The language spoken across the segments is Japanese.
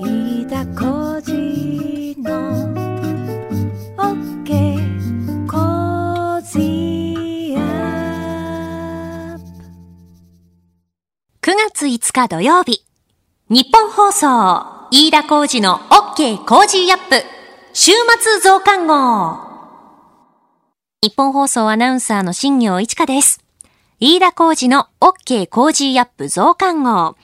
飯田浩二の OK コージーアップ9月5日土曜日。ニッポン放送、飯田浩司の OK Cozy up、週末増刊号。ニッポン放送アナウンサーの新行市佳です。飯田浩二の OK 工事アップ増刊号。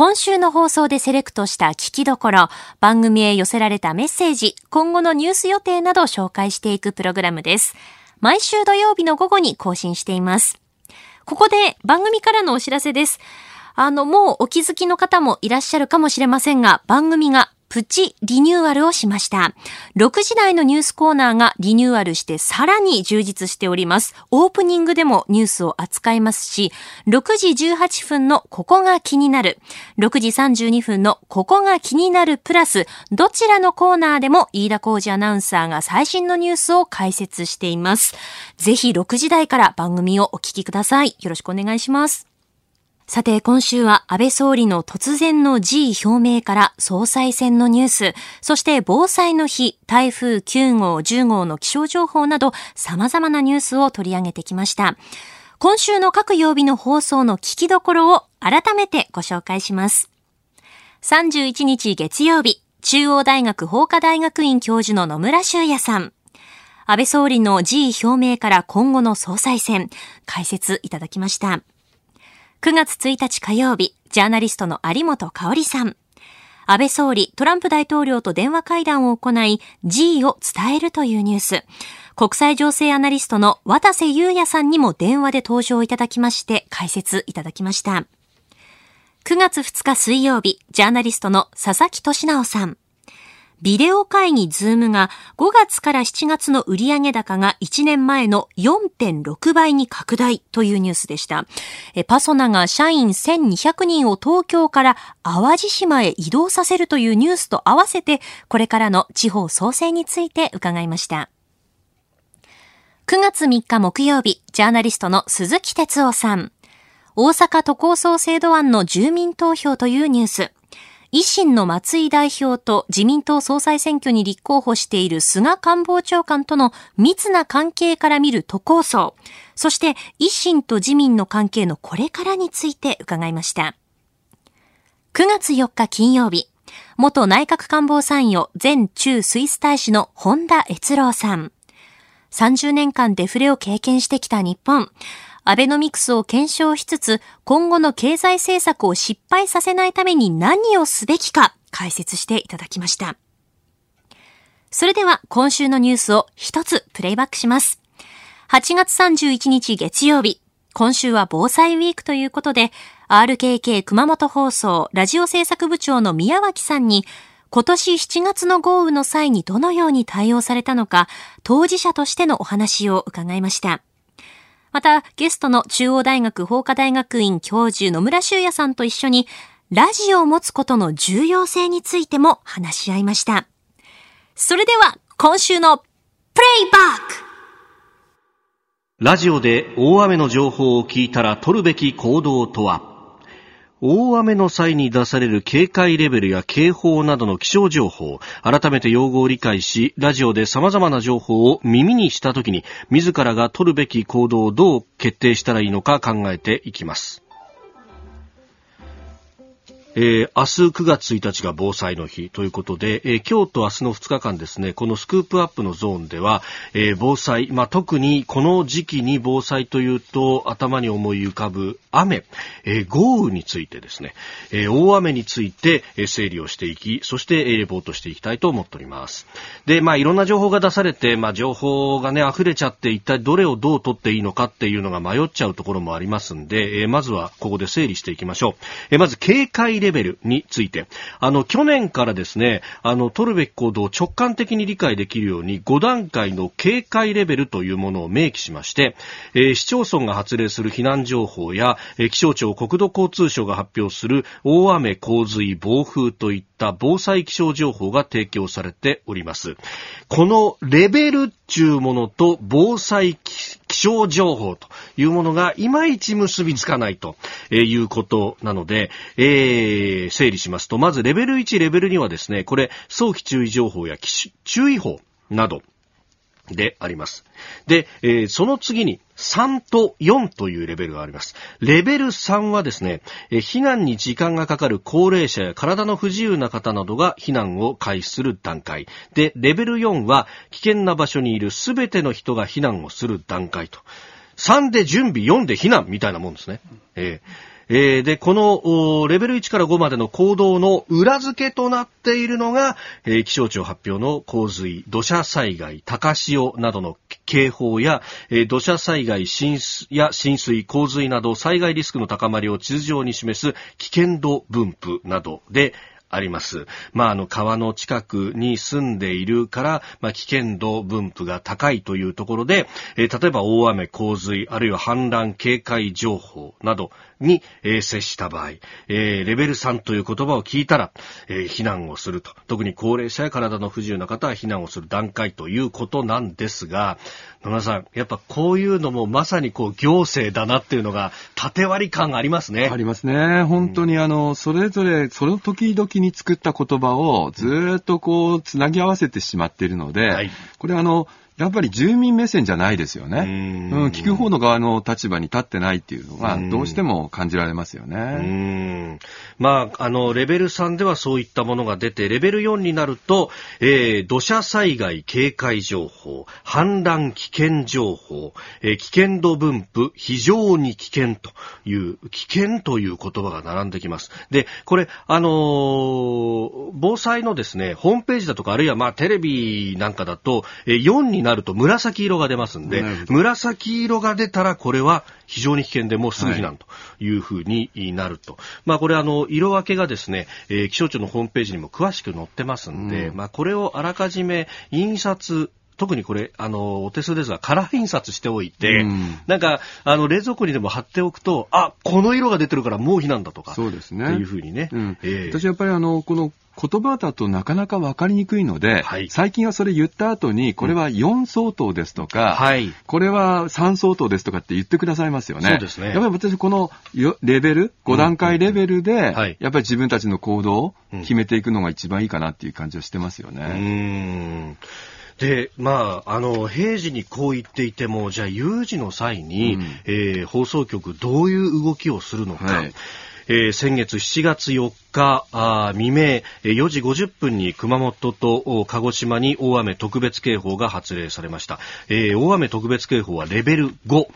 今週の放送でセレクトした聞きどころ、番組へ寄せられたメッセージ、今後のニュース予定などを紹介していくプログラムです。毎週土曜日の午後に更新しています。ここで番組からのお知らせです。あの、もうお気づきの方もいらっしゃるかもしれませんが、番組がプチリニューアルをしました。6時台のニュースコーナーがリニューアルしてさらに充実しております。オープニングでもニュースを扱いますし、6時18分のここが気になる、6時32分のここが気になるプラス、どちらのコーナーでも飯田浩二アナウンサーが最新のニュースを解説しています。ぜひ6時台から番組をお聞きください。よろしくお願いします。さて、今週は安倍総理の突然の辞意表明から総裁選のニュース、そして防災の日、台風9号、10号の気象情報など様々なニュースを取り上げてきました。今週の各曜日の放送の聞きどころを改めてご紹介します。31日月曜日、中央大学法科大学院教授の野村修也さん。安倍総理の辞意表明から今後の総裁選、解説いただきました。9月1日火曜日、ジャーナリストの有本香里さん。安倍総理、トランプ大統領と電話会談を行い、辞意を伝えるというニュース。国際情勢アナリストの渡瀬裕哉さんにも電話で登場いただきまして、解説いただきました。9月2日水曜日、ジャーナリストの佐々木俊尚さん。ビデオ会議 Zoom が5月から7月の売上高が1年前の4.6倍に拡大というニュースでした。パソナが社員1200人を東京から淡路島へ移動させるというニュースと合わせて、これからの地方創生について伺いました。9月3日木曜日、ジャーナリストの鈴木哲夫さん。大阪都構想制度案の住民投票というニュース。維新の松井代表と自民党総裁選挙に立候補している菅官房長官との密な関係から見る都構想。そして維新と自民の関係のこれからについて伺いました。9月4日金曜日、元内閣官房参与前中スイス大使の本田悦郎さん。30年間デフレを経験してきた日本。アベノミクスを検証しつつ、今後の経済政策を失敗させないために何をすべきか解説していただきました。それでは今週のニュースを一つプレイバックします。8月31日月曜日。今週は防災ウィークということで、RKK 熊本放送ラジオ制作部長の宮脇さんに、今年7月の豪雨の際にどのように対応されたのか、当事者としてのお話を伺いました。また、ゲストの中央大学法科大学院教授野村修也さんと一緒に、ラジオを持つことの重要性についても話し合いました。それでは、今週のプレイバックラジオで大雨の情報を聞いたら取るべき行動とは？大雨の際に出される警戒レベルや警報などの気象情報、改めて用語を理解し、ラジオで様々な情報を耳にしたときに、自らが取るべき行動をどう決定したらいいのか考えていきます。えー明日9月1日が防災の日ということで、えー今日と明日の2日間ですね、このスクープアップのゾーンでは、えー防災、まあ、特にこの時期に防災というと頭に思い浮かぶ雨、えー豪雨についてですね、えー大雨について、え整理をしていき、そして、えーレポートしていきたいと思っております。で、まあ、いろんな情報が出されて、まあ、情報がね、溢れちゃって、一体どれをどう取っていいのかっていうのが迷っちゃうところもありますんで、えーまずはここで整理していきましょう。えーまず、警戒レベルについて。あの、去年からですね、あの、取るべき行動を直感的に理解できるように、5段階の警戒レベルというものを明記しまして、えー市町村が発令する避難情報や、えー気象庁国土交通省が発表する大雨、洪水、暴風といった防災気象情報が提供されております。このレベルっていうものと防災気気象情報というものがいまいち結びつかないということなので、えー、整理しますと、まずレベル1、レベル2はですね、これ、早期注意情報や注意報など、であります。で、えー、その次に3と4というレベルがあります。レベル3はですね、え、避難に時間がかかる高齢者や体の不自由な方などが避難を開始する段階。で、レベル4は危険な場所にいるすべての人が避難をする段階と。3で準備、4で避難みたいなもんですね。えーえー、で、このレベル1から5までの行動の裏付けとなっているのが、えー、気象庁発表の洪水、土砂災害、高潮などの警報や、えー、土砂災害浸水や浸水、洪水など災害リスクの高まりを地図上に示す危険度分布などで、あります。まあ、あの、川の近くに住んでいるから、まあ、危険度分布が高いというところで、えー、例えば大雨、洪水、あるいは氾濫警戒情報など、に、えー、接した場合、えー、レベル3という言葉を聞いたら、えー、避難をすると。特に高齢者や体の不自由な方は避難をする段階ということなんですが、野村さん、やっぱこういうのもまさにこう行政だなっていうのが縦割り感ありますね。ありますね。本当にあの、それぞれ、その時々に作った言葉をずっとこう、つなぎ合わせてしまっているので、はい、これあの、やっぱり住民目線じゃないですよね。うん,、聞く方の側の立場に立ってないっていうのが、どうしても感じられますよね。まあ、あの、レベル3ではそういったものが出て、レベル4になると、えー、土砂災害警戒情報、氾濫危険情報、えー、危険度分布、非常に危険という、危険という言葉が並んできます。で、これ、あのー、防災のですね、ホームページだとか、あるいはまあ、テレビなんかだと、えー、4になると紫色が出ますんで、紫色が出たらこれは非常に危険でもうすぐ避難というふうになると。はい、まあこれあの、色分けがですね、えー、気象庁のホームページにも詳しく載ってますんで、うん、まあこれをあらかじめ印刷特にこれ、あの、お手数ですが、カラー印刷しておいて、うん、なんか、あの、冷蔵庫にでも貼っておくと、あ、この色が出てるからもう避難だとか。そうですね。っていうふうにね。うん、えー、私やっぱりあの、この言葉だとなかなか分かりにくいので、はい、最近はそれ言った後に、これは4相当ですとか、はい、これは3相当ですとかって言ってくださいますよね。そうですね。やっぱり私、このレベル、5段階レベルで、やっぱり自分たちの行動を決めていくのが一番いいかなっていう感じはしてますよね。うん。で、まあ、あの、平時にこう言っていても、じゃあ有事の際に、うん、えー、放送局どういう動きをするのか、はい、えー、先月7月4日未明4時50分に熊本と鹿児島に大雨特別警報が発令されました、えー、大雨特別警報はレベル5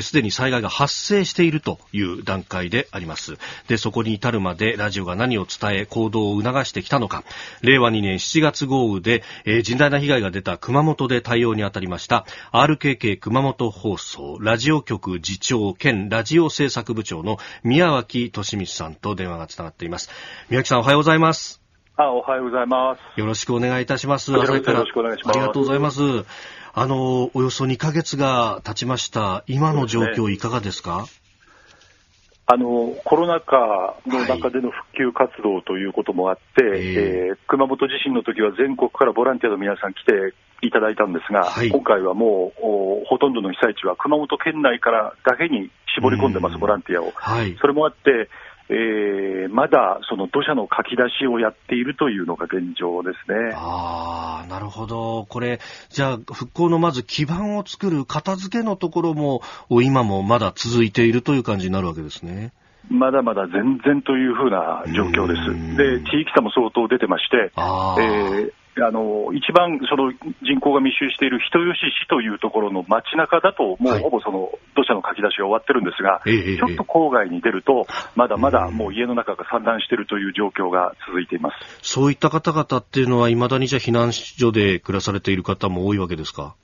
すで、えー、に災害が発生しているという段階であります。でそこに至るまでラジオが何を伝え行動を促してきたのか。令和2年7月豪雨で、えー、甚大な被害が出た熊本で対応に当たりました。RKK 熊本放送ラジオ局次長兼ラジオ制作部長の宮脇俊光さんと電話がつながっています宮城さんおはようございます。あ、おはようございます。よろしくお願いいたします。朝からよろしくお願いします。ありがとうございます。あの、およそ2ヶ月が経ちました。今の状況いかがですか？あのコロナ禍の中での復旧活動ということもあって、はい、えー、熊本地震の時は全国からボランティアの皆さん来ていただいたんですが、はい、今回はもうほとんどの被災地は熊本県内からだけに絞り込んでます、ボランティアを。はい、それもあって、えー、まだその土砂のかき出しをやっているというのが現状ですね。ああ、なるほど。これ、じゃあ、復興のまず基盤を作る片付けのところも、今もまだ続いているという感じになるわけですね。まだまだ全然というふうな状況です。で、地域差も相当出てまして、えーあの一番その人口が密集している人吉市というところの街中だと、もうほぼその土砂のかき出しが終わってるんですが、はい、ちょっと郊外に出ると、まだまだもう家の中が散乱しているという状況が続いています。そういった方々っていうのは、いまだにじゃ避難所で暮らされている方も多いわけですか？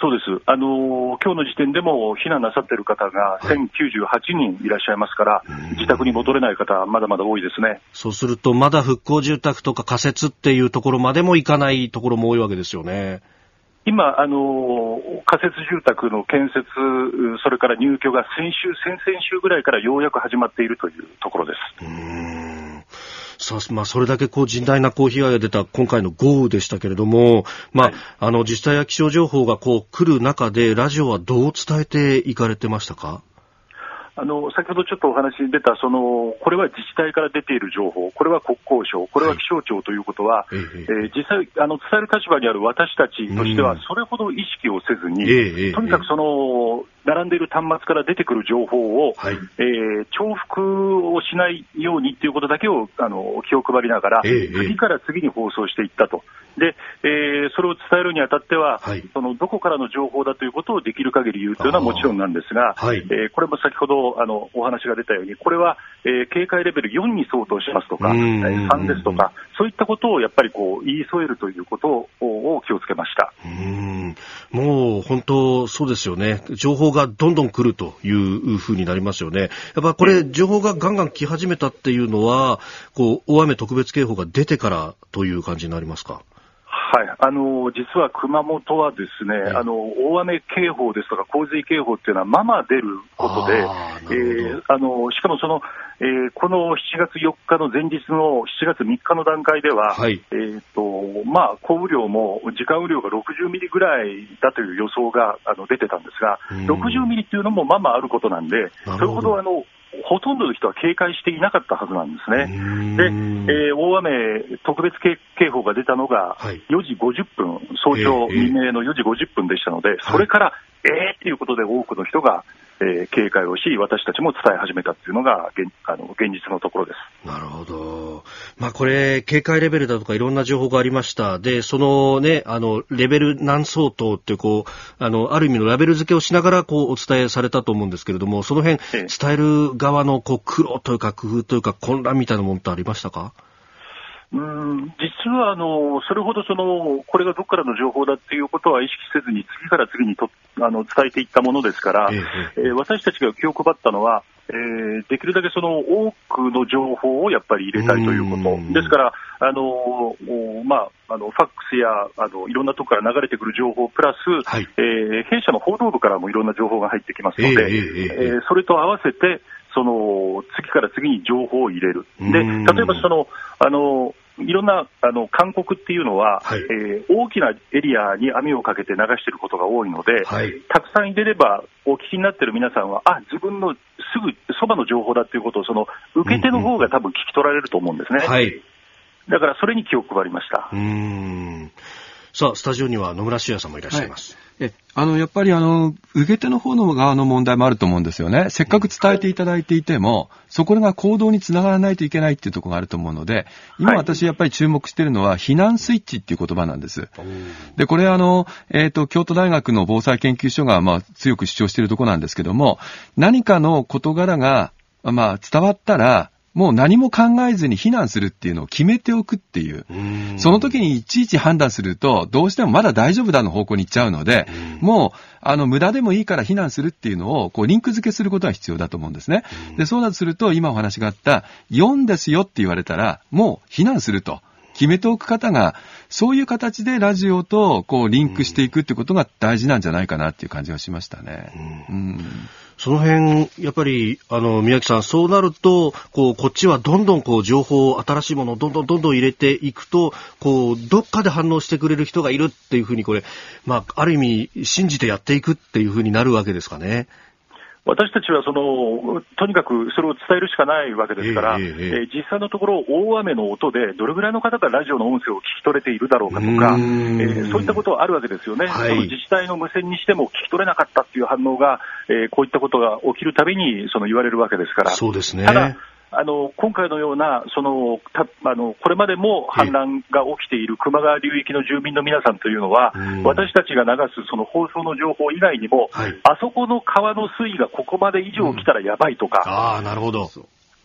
そうです、あの今日の時点でも避難なさっている方が1098人いらっしゃいますから、はい、自宅に戻れない方、まだまだ多いですね。そうすると、まだ復興住宅とか仮設っていうところまでもいかないところも多いわけですよね。今、あの仮設住宅の建設、それから入居が先週、先々週ぐらいからようやく始まっているというところです。さまあ、それだけこう甚大なこう被害が出た今回の豪雨でしたけれども、まあ、はい、あの、自治体や気象情報がこう来る中で、ラジオはどう伝えていかれてましたか？あの先ほどちょっとお話に出たその、これは自治体から出ている情報、これは国交省、これは気象庁ということは、はい、えー、実際あの、伝える立場にある私たちとしては、それほど意識をせずに、とにかくその並んでいる端末から出てくる情報を、はい、えー、重複をしないようにということだけをあの気を配りながら、次から次に放送していったと。で、えー、それを伝えるにあたっては、はい、そのどこからの情報だということをできる限り言うというのはもちろんなんですが、はい、えー、これも先ほどあのお話が出たように、これは、えー、警戒レベル4に相当しますとか、3ですとか、そういったことをやっぱりこう言い添えるということを気をつけました。うんもう本当そうですよね。情報がどんどん来るというふうになりますよね。やっぱこれ、情報がガンガン来始めたっていうのは、こう、大雨特別警報が出てからという感じになりますか？はい、あの実は熊本はですね、あの大雨警報ですとか洪水警報っていうのはまま出ることで、えー、あのしかもその、えー、この7月4日の前日の7月3日の段階では、はい、えーとまあ、降雨量も時間雨量が60ミリぐらいだという予想があの出てたんですが、60ミリっていうのもままあることなんで、それほどあのほとんどの人は警戒していなかったはずなんですね。で、えー、大雨特別警報が出たのが4時50分、はい、早朝未明の4時50分でしたので、それから、えーっていうことで多くの人がえー、警戒をし、私たちも伝え始めたっていうのが現あの現実のところです。なるほど。まあこれ、警戒レベルだとかいろんな情報がありました。で、そのね、あの、レベル何相当ってこう、あの、ある意味のラベル付けをしながらこうお伝えされたと思うんですけれども、その辺、伝える側のこう苦労というか工夫というか混乱みたいなものってありましたか？うん。実はあのそれほどそのこれがどこからの情報だっていうことは意識せずに次から次にとあの伝えていったものですから、ええー、私たちが気を配ったのは、えー、できるだけその多くの情報をやっぱり入れたいということ、ですから、あのまあ、あのファックスやあのいろんなところから流れてくる情報プラス、はい、えー、弊社の報道部からもいろんな情報が入ってきますので、えー、それと合わせて、その次から次に情報を入れる。で例えばそのあのいろんなあの勧告っていうのは、はい、えー、大きなエリアに網をかけて流していることが多いので、はい、たくさん入れれば、お聞きになっている皆さんは、あ自分のすぐそばの情報だっていうことを、その受け手の方が多分聞き取られると思うんですね。うんうん、だからそれに気を配りました。うんさあ、スタジオには野村修也さんもいらっしゃいます。はいえ、あの、やっぱりあの、受け手の方の側の問題もあると思うんですよね。せっかく伝えていただいていても、そこが行動につながらないといけないっていうところがあると思うので、今私やっぱり注目しているのは、避難スイッチっていう言葉なんです。で、これあの、えっ、ー、と、京都大学の防災研究所が、まあ、強く主張しているところなんですけども、何かの事柄が、まあ、伝わったら、もう何も考えずに避難するっていうのを決めておくっていう。その時にいちいち判断すると、どうしてもまだ大丈夫だの方向に行っちゃうので、もう、あの、無駄でもいいから避難するっていうのを、こう、リンク付けすることが必要だと思うんですね。で、そうだとすると、今お話があった、4ですよって言われたら、もう避難すると。決めておく方が、そういう形でラジオとこうリンクしていくってことが大事なんじゃないかなっていう感じがしましたね。うん、うんその辺、やっぱり、あの、宮城さん、そうなると、こう、こっちはどんどん、こう、情報、新しいものをどんどんどんどん入れていくと、こう、どっかで反応してくれる人がいるっていうふうに、これ、まあ、ある意味、信じてやっていくっていうふうになるわけですかね。私たちはそのとにかくそれを伝えるしかないわけですから、えー、えー、実際のところ、大雨の音でどれぐらいの方がラジオの音声を聞き取れているだろうかとか、えー、そういったことはあるわけですよね、はい、その自治体の無線にしても聞き取れなかったっていう反応が、えー、こういったことが起きるたびにその言われるわけですから。そうですねただあの今回のようなそのたあの、これまでも氾濫が起きている球磨川流域の住民の皆さんというのは、私たちが流すその放送の情報以外にも、はい、あそこの川の水位がここまで以上来たらやばいとか、あなるほど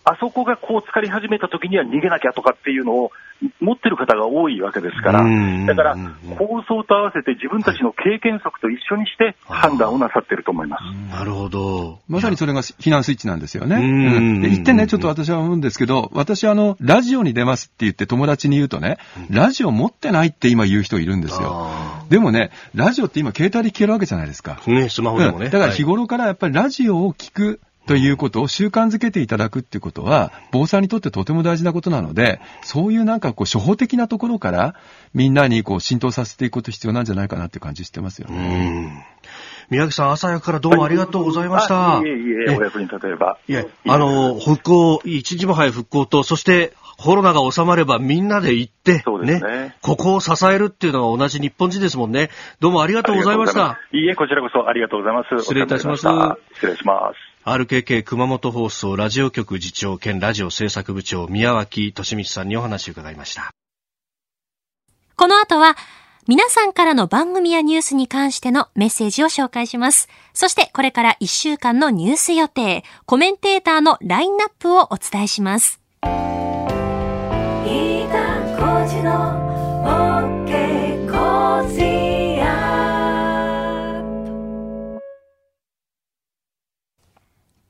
あそこがこう浸かり始めた時には逃げなきゃとかっていうのを持ってる方が多いわけですから、だから構想と合わせて自分たちの経験則と一緒にして判断をなさってると思います。なるほど。まさにそれが避難スイッチなんですよね。うん、で一点ね、ちょっと私は思うんですけど、私あの、ラジオに出ますって言って友達に言うとね、ラジオ持ってないって今言う人いるんですよ。でもね、ラジオって今携帯で聞けるわけじゃないですか。ね、スマホでもね。だから日頃からやっぱりラジオを聞くということを習慣づけていただくっていうことは、防災にとってとても大事なことなので、そういうなんかこう、初歩的なところから、みんなにこう、浸透させていくこと必要なんじゃないかなっていう感じしてますよね。宮城さん、朝早くからどうもありがとうございました。いえいえ、お役に立てれば。いえ、あの、復興、一日も早い復興と、そしてコロナが収まればみんなで行って、ね、ね、ここを支えるっていうのが同じ日本人ですもんね。どうもありがとうございました。いいえ、こちらこそありがとうございます。失礼いたします。失礼します。RKK 熊本放送ラジオ局次長兼ラジオ制作部長宮脇俊道さんにお話を伺いました。この後は、皆さんからの番組やニュースに関してのメッセージを紹介します。そしてこれから1週間のニュース予定、コメンテーターのラインナップをお伝えします。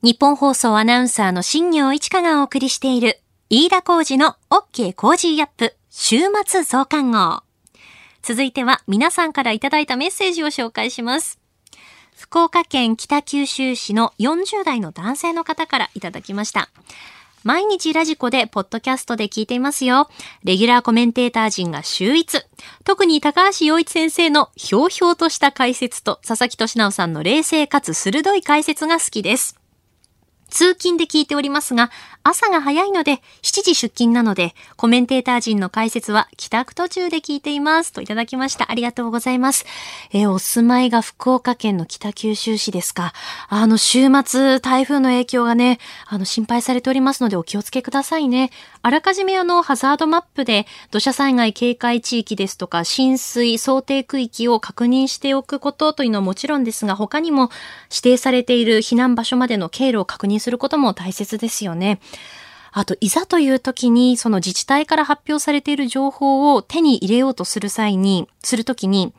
日本放送アナウンサーの新業一華がお送りしている飯田浩二の OK コージーアップ週末増刊号。続いては皆さんからいただいたメッセージを紹介します。福岡県北九州市の40代の男性の方からいただきました。毎日 radiko でポッドキャストで聞いていますよ。レギュラーコメンテーター陣が秀逸。特に高橋洋一先生のひょうひょうとした解説と佐々木俊尚さんの冷静かつ鋭い解説が好きです。通勤で聞いておりますが、朝が早いので、7時出勤なので、コメンテーター陣の解説は帰宅途中で聞いています。といただきました。ありがとうございます。え、お住まいが福岡県の北九州市ですか。あの、週末、台風の影響がね、あの、心配されておりますので、お気をつけくださいね。あらかじめあの、ハザードマップで、土砂災害警戒地域ですとか、浸水想定区域を確認しておくことというのはもちろんですが、他にも指定されている避難場所までの経路を確認することも大切ですよね。あと、いざという時に、その自治体から発表されている情報を手に入れようとする際に、するときに、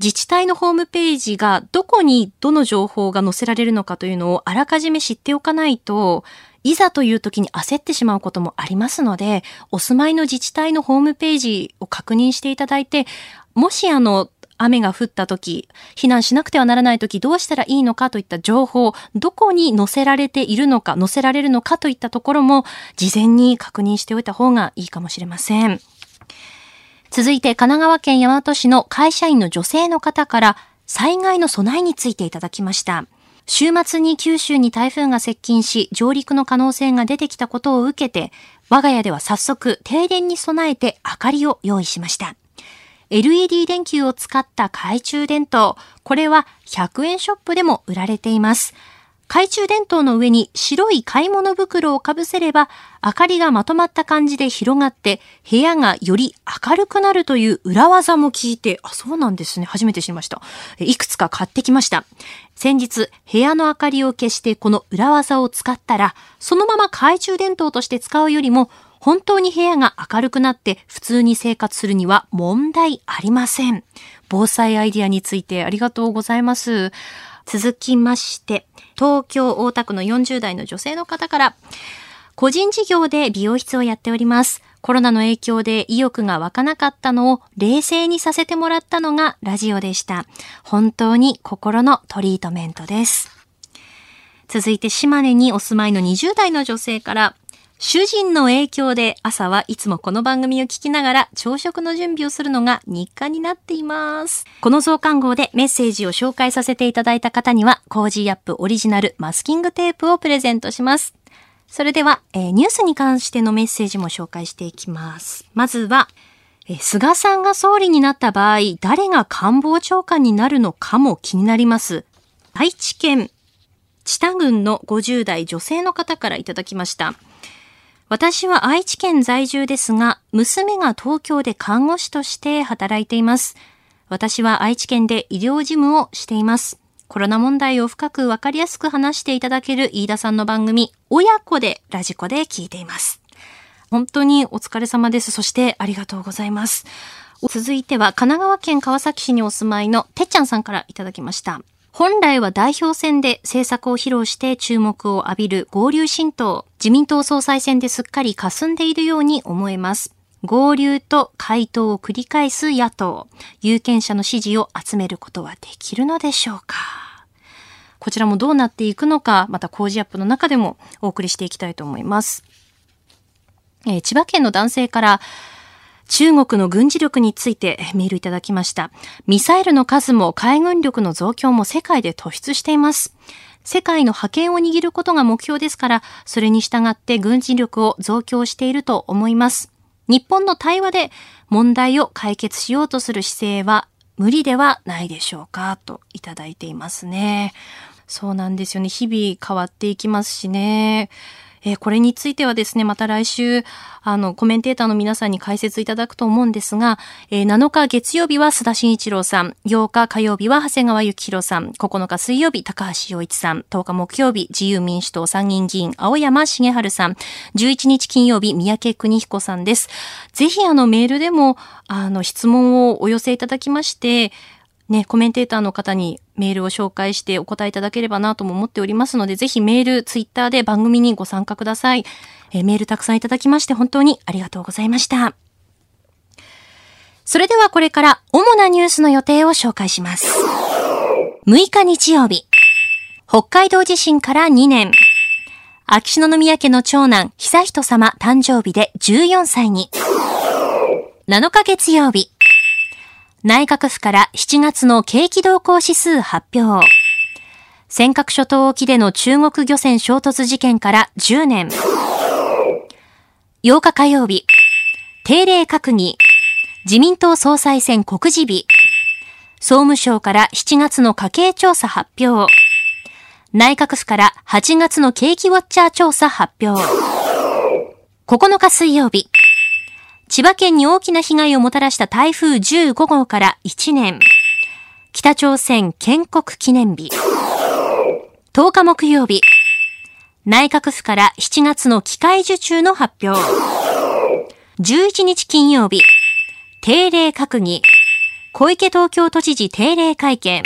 自治体のホームページがどこにどの情報が載せられるのかというのをあらかじめ知っておかないと、いざという時に焦ってしまうこともありますので、お住まいの自治体のホームページを確認していただいて、もしあの、雨が降った時、避難しなくてはならない時どうしたらいいのかといった情報、どこに載せられているのか、載せられるのかといったところも事前に確認しておいた方がいいかもしれません。続いて神奈川県大和市の会社員の女性の方から災害の備えについていただきました。週末に九州に台風が接近し、上陸の可能性が出てきたことを受けて、我が家では早速停電に備えて明かりを用意しました。LED 電球を使った懐中電灯。これは100円ショップでも売られています。懐中電灯の上に白い買い物袋をかぶせれば、明かりがまとまった感じで広がって、部屋がより明るくなるという裏技も聞いて、あ、そうなんですね。初めて知りました。いくつか買ってきました。先日、部屋の明かりを消してこの裏技を使ったら、そのまま懐中電灯として使うよりも、本当に部屋が明るくなって普通に生活するには問題ありません。防災アイディアについてありがとうございます。続きまして、東京大田区の40代の女性の方から、個人事業で美容室をやっております。コロナの影響で意欲が湧かなかったのを冷静にさせてもらったのがラジオでした。本当に心のトリートメントです。続いて島根にお住まいの20代の女性から、主人の影響で朝はいつもこの番組を聞きながら朝食の準備をするのが日課になっています。この増刊号でメッセージを紹介させていただいた方には、 Cozy up オリジナルマスキングテープをプレゼントします。それでは、えー、ニュースに関してのメッセージも紹介していきます。まずは、え、菅さんが総理になった場合、誰が官房長官になるのかも気になります。愛知県、知多郡の50代女性の方からいただきました。私は愛知県在住ですが、娘が東京で看護師として働いています。私は愛知県で医療事務をしています。コロナ問題を深くわかりやすく話していただける飯田さんの番組、親子でラジコで聞いています。本当にお疲れ様です。そしてありがとうございます。続いては神奈川県川崎市にお住まいのてっちゃんさんからいただきました。本来は代表選で政策を披露して注目を浴びる合流新党、自民党総裁選ですっかり霞んでいるように思えます。合流と回答を繰り返す野党、有権者の支持を集めることはできるのでしょうかこちらもどうなっていくのか、また工事アップの中でもお送りしていきたいと思います。えー、千葉県の男性から、中国の軍事力についてメールいただきました。ミサイルの数も海軍力の増強も世界で突出しています。世界の覇権を握ることが目標ですから、それに従って軍事力を増強していると思います。日本の対話で問題を解決しようとする姿勢は無理ではないでしょうかといただいていますね。そうなんですよね。日々変わっていきますしね。えー、これについてはですね、また来週、あの、コメンテーターの皆さんに解説いただくと思うんですが、えー、7日月曜日は須田慎一郎さん、8日火曜日は長谷川幸宏さん、9日水曜日高橋洋一さん、10日木曜日自由民主党参議院議員青山茂春さん、11日金曜日三宅邦彦さんです。ぜひあのメールでも、あの、質問をお寄せいただきまして、ね、コメンテーターの方にメールを紹介してお答えいただければなとも思っておりますので、ぜひメール、ツイッターで番組にご参加ください。えー、メールたくさんいただきまして本当にありがとうございました。それではこれから主なニュースの予定を紹介します。6日日曜日。北海道地震から2年。秋篠宮家の長男、久人様誕生日で14歳に。7日月曜日。内閣府から7月の景気動向指数発表。尖閣諸島沖での中国漁船衝突事件から10年。8日火曜日、定例閣議、自民党総裁選告示日。総務省から7月の家計調査発表。内閣府から8月の景気ウォッチャー調査発表。9日水曜日、千葉県に大きな被害をもたらした台風15号から1年。北朝鮮建国記念日。10日木曜日。内閣府から7月の機械受注の発表。11日金曜日。定例閣議。小池東京都知事定例会見。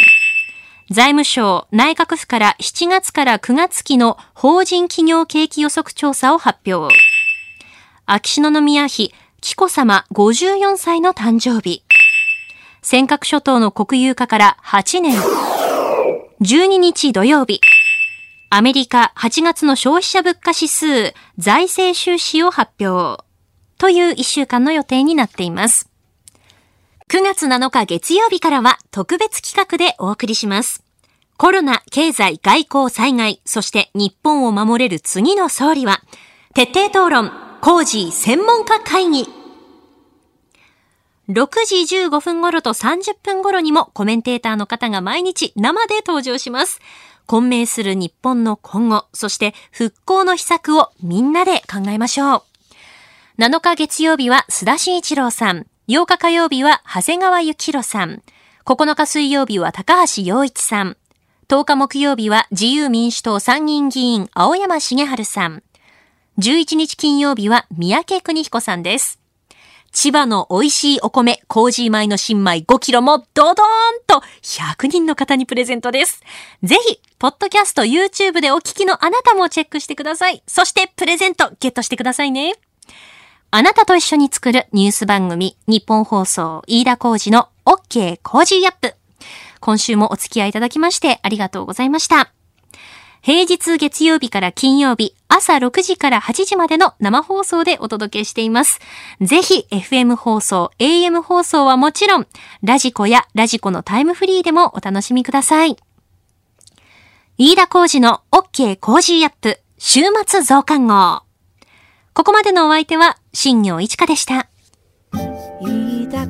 財務省内閣府から7月から9月期の法人企業景気予測調査を発表。秋篠宮妃紀子さま54歳の誕生日。尖閣諸島の国有化から8年。12日土曜日。アメリカ8月の消費者物価指数財政収支を発表。という1週間の予定になっています。9月7日月曜日からは特別企画でお送りします。コロナ、経済、外交、災害、そして日本を守れる次の総理は、徹底討論、コージー専門家会議。6時15分頃と30分頃にもコメンテーターの方が毎日生で登場します。混迷する日本の今後、そして復興の秘策をみんなで考えましょう。7日月曜日は須田慎一郎さん。8日火曜日は長谷川幸宏さん。9日水曜日は高橋洋一さん。10日木曜日は自由民主党参議院議員青山茂春さん。11日金曜日は宮家邦彦さんです。千葉の美味しいお米、 Cozy 米の新米5キロもドドーンと100人の方にプレゼントです。ぜひ、ポッドキャスト YouTube でお聞きのあなたもチェックしてください。そしてプレゼントゲットしてくださいね。あなたと一緒に作るニュース番組、ニッポン放送飯田浩司の OK Cozy up。今週もお付き合いいただきましてありがとうございました。平日月曜日から金曜日、朝6時から8時までの生放送でお届けしています。ぜひ FM 放送、AM 放送はもちろん、ラジコやラジコのタイムフリーでもお楽しみください。飯田工事の OK 工事アップ週末増刊号。ここまでのお相手は、新業一華でした。飯田